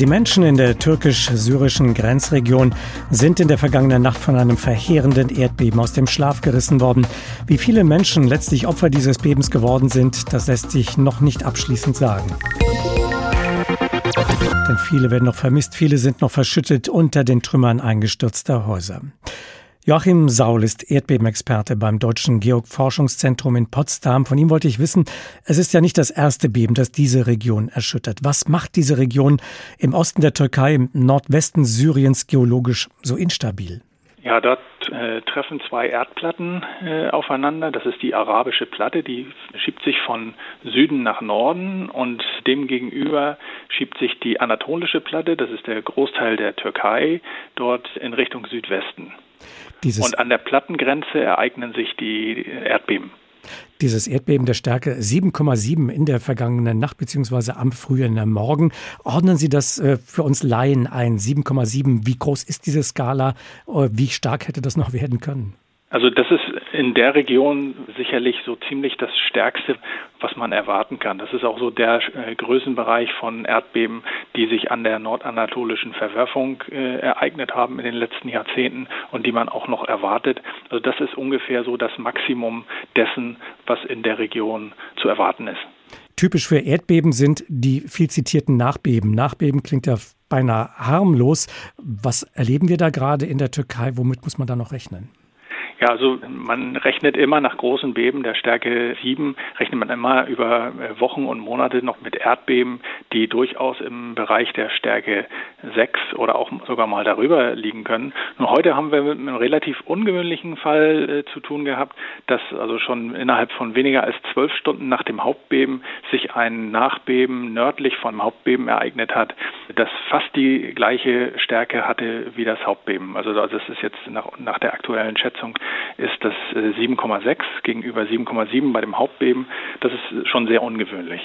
Die Menschen in der türkisch-syrischen Grenzregion sind in der vergangenen Nacht von einem verheerenden Erdbeben aus dem Schlaf gerissen worden. Wie viele Menschen letztlich Opfer dieses Bebens geworden sind, das lässt sich noch nicht abschließend sagen. Denn viele werden noch vermisst, viele sind noch verschüttet unter den Trümmern eingestürzter Häuser. Joachim Saul ist Erdbebenexperte beim Deutschen Geoforschungszentrum in Potsdam. Von ihm wollte ich wissen, es ist ja nicht das erste Beben, das diese Region erschüttert. Was macht diese Region im Osten der Türkei, im Nordwesten Syriens geologisch so instabil? Ja, dort äh, treffen zwei Erdplatten äh, aufeinander. Das ist die arabische Platte, die schiebt sich von Süden nach Norden und demgegenüber schiebt sich die anatolische Platte, das ist der Großteil der Türkei, dort in Richtung Südwesten. Dieses und an der Plattengrenze ereignen sich die Erdbeben. Dieses Erdbeben der Stärke 7,7 in der vergangenen Nacht bzw. am frühen Morgen. Ordnen Sie das äh, für uns Laien ein? 7,7. Wie groß ist diese Skala? Äh, wie stark hätte das noch werden können? Also das ist in der Region sicherlich so ziemlich das Stärkste, was man erwarten kann. Das ist auch so der äh, Größenbereich von Erdbeben, die sich an der nordanatolischen Verwerfung äh, ereignet haben in den letzten Jahrzehnten und die man auch noch erwartet. Also das ist ungefähr so das Maximum dessen, was in der Region zu erwarten ist. Typisch für Erdbeben sind die viel zitierten Nachbeben. Nachbeben klingt ja beinahe harmlos. Was erleben wir da gerade in der Türkei? Womit muss man da noch rechnen? Ja, also man rechnet immer nach großen Beben der Stärke 7, rechnet man immer über äh, Wochen und Monate noch mit Erdbeben, die durchaus im Bereich der Stärke 6 oder auch sogar mal darüber liegen können. Nur heute haben wir mit einem relativ ungewöhnlichen Fall äh, zu tun gehabt, dass also schon innerhalb von weniger als zwölf Stunden nach dem Hauptbeben sich ein Nachbeben nördlich vom Hauptbeben ereignet hat, das fast die gleiche Stärke hatte wie das Hauptbeben. Also das ist jetzt nach, nach der aktuellen Schätzung ist das 7,6 äh, gegenüber 7,7 bei dem Hauptbeben. Das ist schon sehr ungewöhnlich.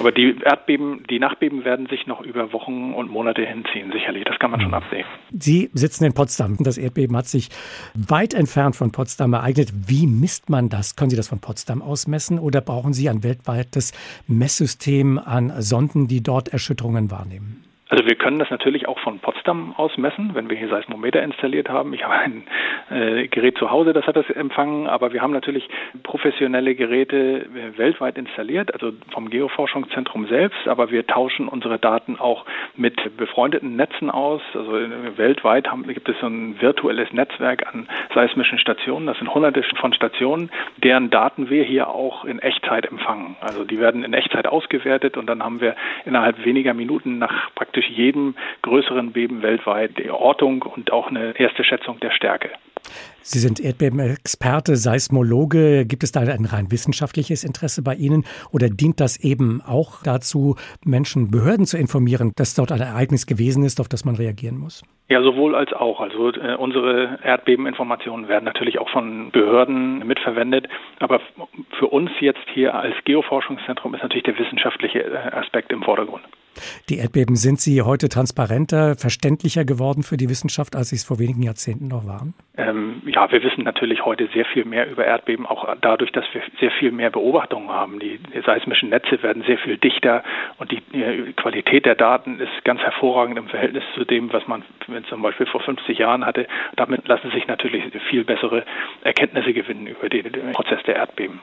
Aber die Erdbeben, die Nachbeben werden sich noch über Wochen und Monate hinziehen, sicherlich. Das kann man schon absehen. Sie sitzen in Potsdam. Das Erdbeben hat sich weit entfernt von Potsdam ereignet. Wie misst man das? Können Sie das von Potsdam aus messen oder brauchen Sie ein weltweites Messsystem an Sonden, die dort Erschütterungen wahrnehmen? Also wir können das natürlich auch von Potsdam aus messen, wenn wir hier Seismometer installiert haben. Ich habe ein äh, Gerät zu Hause, das hat das empfangen, aber wir haben natürlich professionelle Geräte äh, weltweit installiert, also vom Geoforschungszentrum selbst, aber wir tauschen unsere Daten auch mit befreundeten Netzen aus. Also äh, weltweit haben, gibt es so ein virtuelles Netzwerk an seismischen Stationen. Das sind hunderte von Stationen, deren Daten wir hier auch in Echtzeit empfangen. Also die werden in Echtzeit ausgewertet und dann haben wir innerhalb weniger Minuten nach praktisch praktisch jedem größeren Beben weltweit die Ortung und auch eine erste Schätzung der Stärke. Sie sind Erdbebenexperte, Seismologe. Gibt es da ein rein wissenschaftliches Interesse bei Ihnen oder dient das eben auch dazu, Menschen, Behörden zu informieren, dass dort ein Ereignis gewesen ist, auf das man reagieren muss? Ja, sowohl als auch. Also äh, unsere Erdbebeninformationen werden natürlich auch von Behörden mitverwendet. Aber für uns jetzt hier als Geoforschungszentrum ist natürlich der wissenschaftliche äh, Aspekt im Vordergrund. Die Erdbeben, sind sie heute transparenter, verständlicher geworden für die Wissenschaft, als sie es vor wenigen Jahrzehnten noch waren? Ähm, ja, wir wissen natürlich heute sehr viel mehr über Erdbeben, auch dadurch, dass wir sehr viel mehr Beobachtungen haben. Die, seismischen Netze werden sehr viel dichter und die, die Qualität der Daten ist ganz hervorragend im Verhältnis zu dem, was man zum Beispiel vor 50 Jahren hatte. Damit lassen sich natürlich viel bessere Erkenntnisse gewinnen über den Prozess der Erdbeben.